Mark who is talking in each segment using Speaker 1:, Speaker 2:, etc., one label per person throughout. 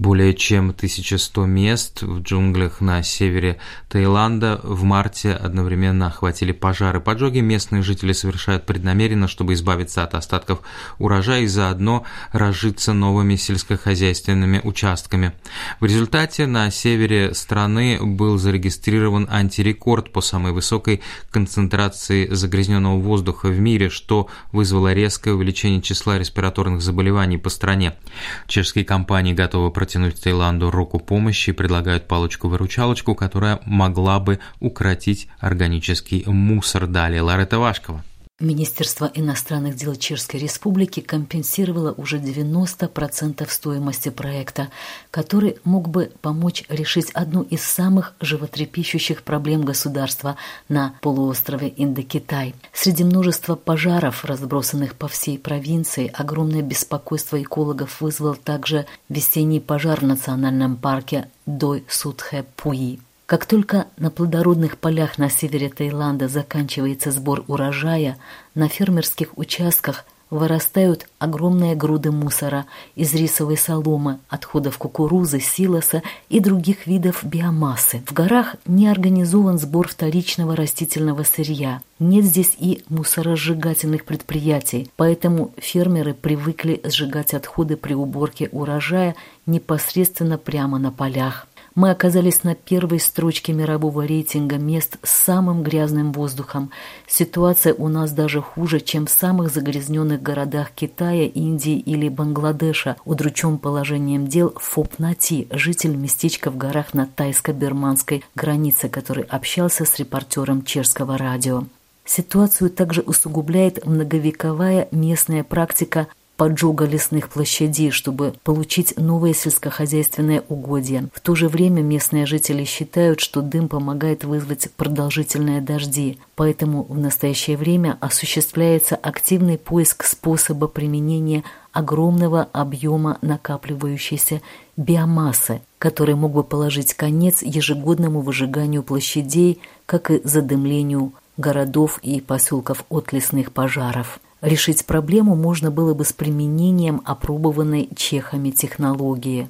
Speaker 1: Более чем 1100 мест в джунглях на севере Таиланда в марте одновременно охватили пожары. Поджоги местные жители совершают преднамеренно, чтобы избавиться от остатков урожая и заодно разжиться новыми сельскохозяйственными участками. В результате на севере страны был зарегистрирован антирекорд по самой высокой концентрации загрязненного воздуха в мире, что вызвало резкое увеличение числа респираторных заболеваний по стране. Чешские компании готовы протянуть Таиланду руку помощи и предлагают палочку-выручалочку, которая могла бы укротить органический мусор. Далее Ларета Вашкова.
Speaker 2: Министерство иностранных дел Чешской Республики компенсировало уже 90% стоимости проекта, который мог бы помочь решить одну из самых животрепещущих проблем государства на полуострове Индокитай. Среди множества пожаров, разбросанных по всей провинции, огромное беспокойство экологов вызвал также весенний пожар в национальном парке Дой-Судхэ-Пуи. Как только на плодородных полях на севере Таиланда заканчивается сбор урожая, на фермерских участках вырастают огромные груды мусора из рисовой соломы, отходов кукурузы, силоса и других видов биомассы. В горах не организован сбор вторичного растительного сырья. Нет здесь и мусоросжигательных предприятий, поэтому фермеры привыкли сжигать отходы при уборке урожая непосредственно прямо на полях мы оказались на первой строчке мирового рейтинга мест с самым грязным воздухом. Ситуация у нас даже хуже, чем в самых загрязненных городах Китая, Индии или Бангладеша. Удручен положением дел Фоп Нати, житель местечка в горах на тайско-бирманской границе, который общался с репортером чешского радио. Ситуацию также усугубляет многовековая местная практика поджога лесных площадей, чтобы получить новые сельскохозяйственные угодья. В то же время местные жители считают, что дым помогает вызвать продолжительные дожди, поэтому в настоящее время осуществляется активный поиск способа применения огромного объема накапливающейся биомассы, который мог бы положить конец ежегодному выжиганию площадей, как и задымлению городов и поселков от лесных пожаров. Решить проблему можно было бы с применением опробованной чехами технологии.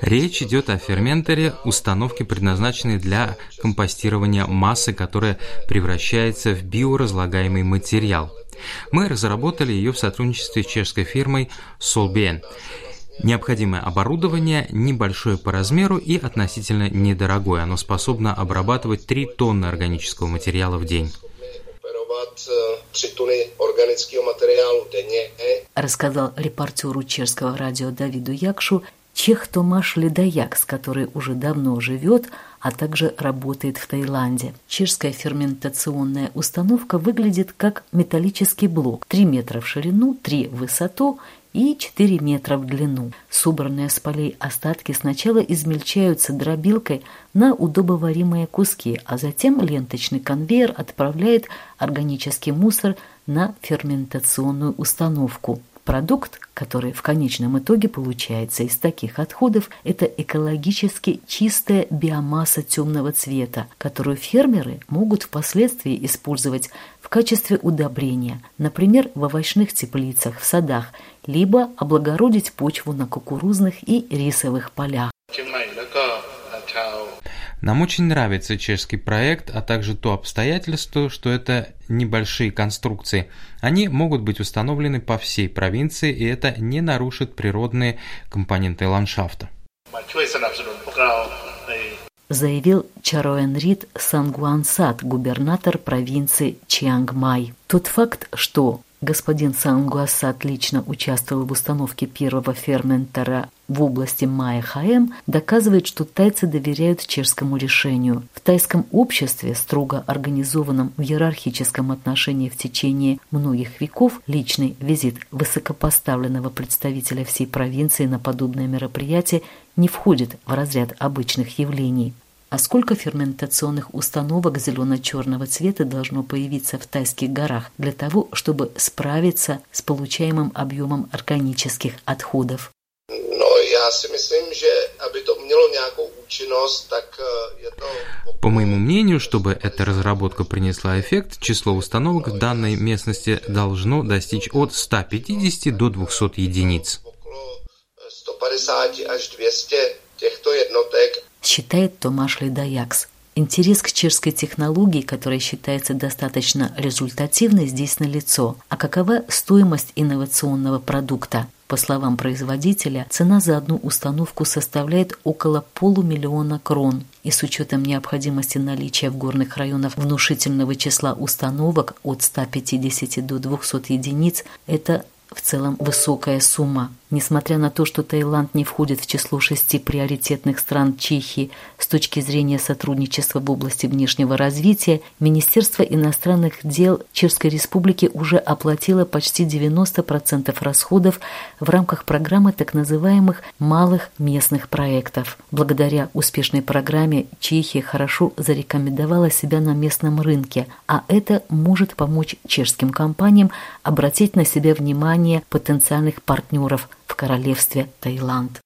Speaker 1: Речь идет о ферментере, установке, предназначенной для компостирования массы, которая превращается в биоразлагаемый материал. Мы разработали ее в сотрудничестве с чешской фирмой Solbien. Необходимое оборудование небольшое по размеру и относительно недорогое. Оно способно обрабатывать 3 тонны органического материала в день.
Speaker 2: Рассказал репортеру чешского радио Давиду Якшу чех Томаш Ледоякс, который уже давно живет, а также работает в Таиланде. Чешская ферментационная установка выглядит как металлический блок. 3 метра в ширину, 3 в высоту и 4 метра в длину. Собранные с полей остатки сначала измельчаются дробилкой на удобоваримые куски, а затем ленточный конвейер отправляет органический мусор на ферментационную установку. Продукт, который в конечном итоге получается из таких отходов, это экологически чистая биомасса темного цвета, которую фермеры могут впоследствии использовать в качестве удобрения, например, в овощных теплицах, в садах, либо облагородить почву на кукурузных и рисовых полях.
Speaker 1: Нам очень нравится чешский проект, а также то обстоятельство, что это небольшие конструкции. Они могут быть установлены по всей провинции, и это не нарушит природные компоненты ландшафта.
Speaker 2: Заявил Чароэн Рид Сангуансат, губернатор провинции Чиангмай. Тот факт, что Господин Сангуаса отлично участвовал в установке первого ферментера в области Майя-Хаэм, доказывает, что тайцы доверяют чешскому решению. В тайском обществе, строго организованном в иерархическом отношении в течение многих веков, личный визит высокопоставленного представителя всей провинции на подобное мероприятие не входит в разряд обычных явлений. А сколько ферментационных установок зелено-черного цвета должно появиться в тайских горах для того, чтобы справиться с получаемым объемом органических отходов?
Speaker 3: No, já
Speaker 1: По моему мнению, чтобы эта разработка принесла эффект, число установок в данной местности должно достичь от 150 до 200 единиц.
Speaker 2: Считает Томаш Ледаякс. Интерес к чешской технологии, которая считается достаточно результативной, здесь налицо. А какова стоимость инновационного продукта? По словам производителя, цена за одну установку составляет около полумиллиона крон. И с учетом необходимости наличия в горных районах внушительного числа установок от 150 до 200 единиц, это в целом высокая сумма. Несмотря на то, что Таиланд не входит в число шести приоритетных стран Чехии с точки зрения сотрудничества в области внешнего развития, Министерство иностранных дел Чешской Республики уже оплатило почти 90% расходов в рамках программы так называемых малых местных проектов. Благодаря успешной программе Чехия хорошо зарекомендовала себя на местном рынке, а это может помочь чешским компаниям обратить на себя внимание потенциальных партнеров – в королевстве Таиланд.